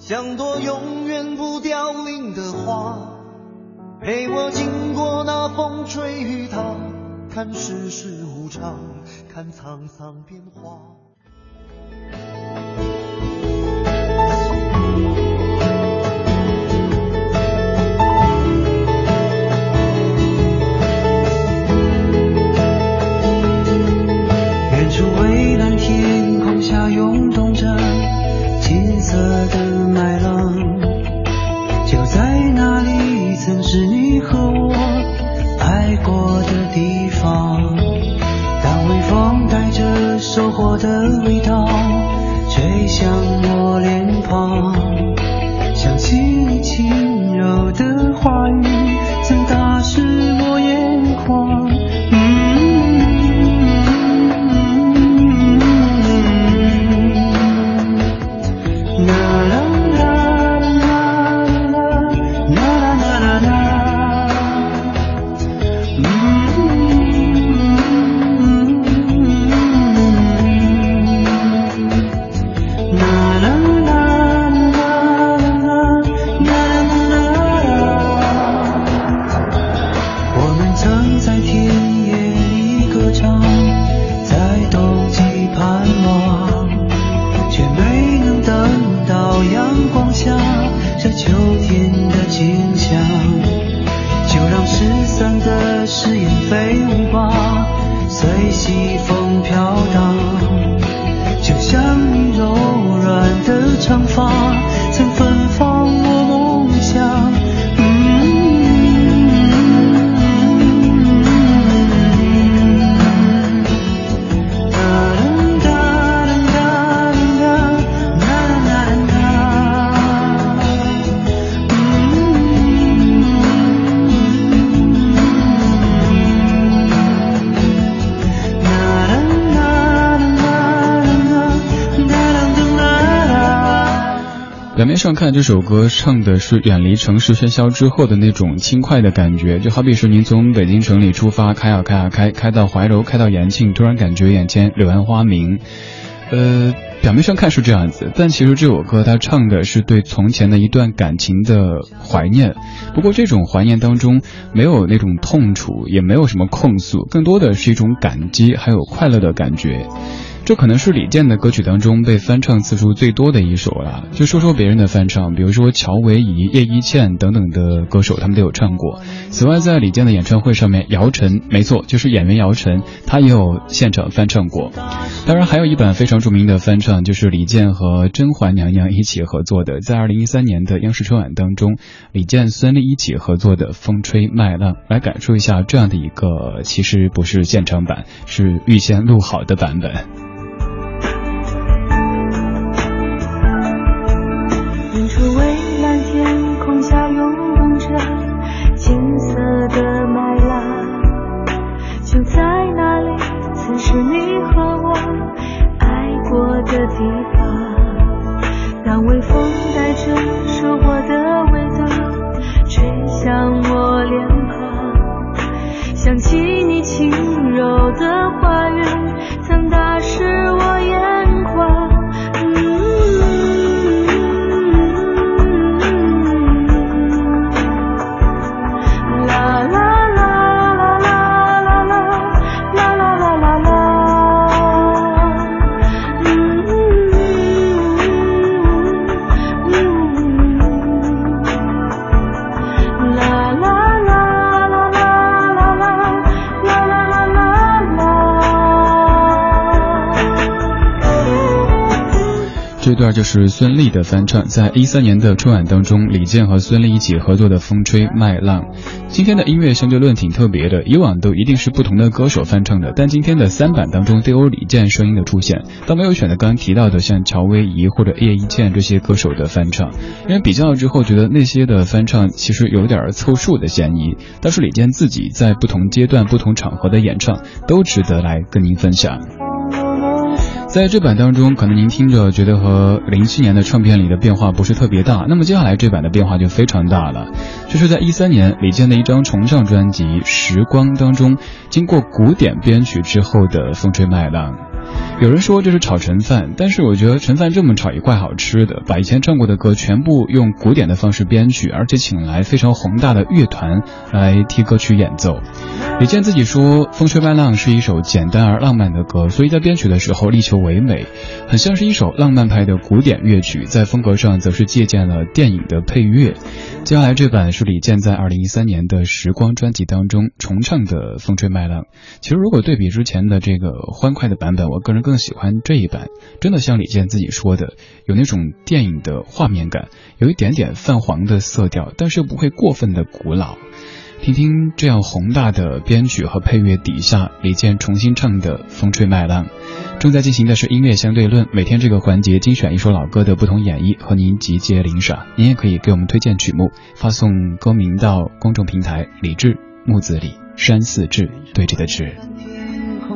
像朵永远不凋零的花，陪我经过那风吹雨打，看世事无常，看沧桑变化。远处蔚蓝天空下涌动着金色的麦浪就在那里曾是你和我爱过的地方当微风带着收获的味道吹向我脸庞想起你轻柔的话语。飞舞吧随西风飘荡就像你柔软的长发曾芬芳表面上看，这首歌唱的是远离城市喧嚣之后的那种轻快的感觉，就好比是您从北京城里出发，开啊开啊开，开到怀柔，开到延庆，突然感觉眼前柳暗花明。呃，表面上看是这样子，但其实这首歌它唱的是对从前的一段感情的怀念。不过这种怀念当中没有那种痛楚，也没有什么控诉，更多的是一种感激，还有快乐的感觉。这可能是李健的歌曲当中被翻唱次数最多的一首了。就说说别人的翻唱，比如说乔维怡、叶一茜等等的歌手，他们都有唱过。此外，在李健的演唱会上面，姚晨，没错，就是演员姚晨，他也有现场翻唱过。当然，还有一版非常著名的翻唱，就是李健和甄嬛娘娘一起合作的，在二零一三年的央视春晚当中，李健、孙俪一起合作的《风吹麦浪》，来感受一下这样的一个，其实不是现场版，是预先录好的版本。的花这段就是孙俪的翻唱，在一三年的春晚当中，李健和孙俪一起合作的《风吹麦浪》。今天的音乐相对论挺特别的，以往都一定是不同的歌手翻唱的，但今天的三版当中都有李健声音的出现，倒没有选择刚刚提到的像乔威夷或者叶一茜这些歌手的翻唱，因为比较了之后觉得那些的翻唱其实有点凑数的嫌疑，但是李健自己在不同阶段、不同场合的演唱都值得来跟您分享。在这版当中，可能您听着觉得和零七年的唱片里的变化不是特别大，那么接下来这版的变化就非常大了。这是在一三年李健的一张重唱专辑《时光》当中，经过古典编曲之后的风吹麦浪。有人说这是炒陈饭，但是我觉得陈饭这么炒也怪好吃的。把以前唱过的歌全部用古典的方式编曲，而且请来非常宏大的乐团来替歌曲演奏。李健自己说，《风吹麦浪》是一首简单而浪漫的歌，所以在编曲的时候力求唯美，很像是一首浪漫派的古典乐曲。在风格上，则是借鉴了电影的配乐。接下来这版是李健在二零一三年的《时光》专辑当中重唱的《风吹麦浪》。其实，如果对比之前的这个欢快的版本，我个人更喜欢这一版。真的像李健自己说的，有那种电影的画面感，有一点点泛黄的色调，但是又不会过分的古老。听听这样宏大的编曲和配乐底下，李健重新唱的《风吹麦浪》。正在进行的是音乐相对论，每天这个环节精选一首老歌的不同演绎，和您集结领赏。您也可以给我们推荐曲目，发送歌名到公众平台“李志木子李山寺志对峙的志。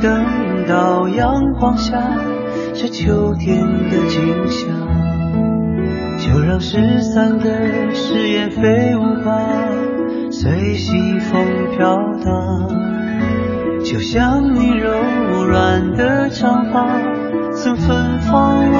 等到阳光下这秋天的景象。就让失散的誓言飞舞吧随西风飘荡。就像你柔软的长发曾芬芳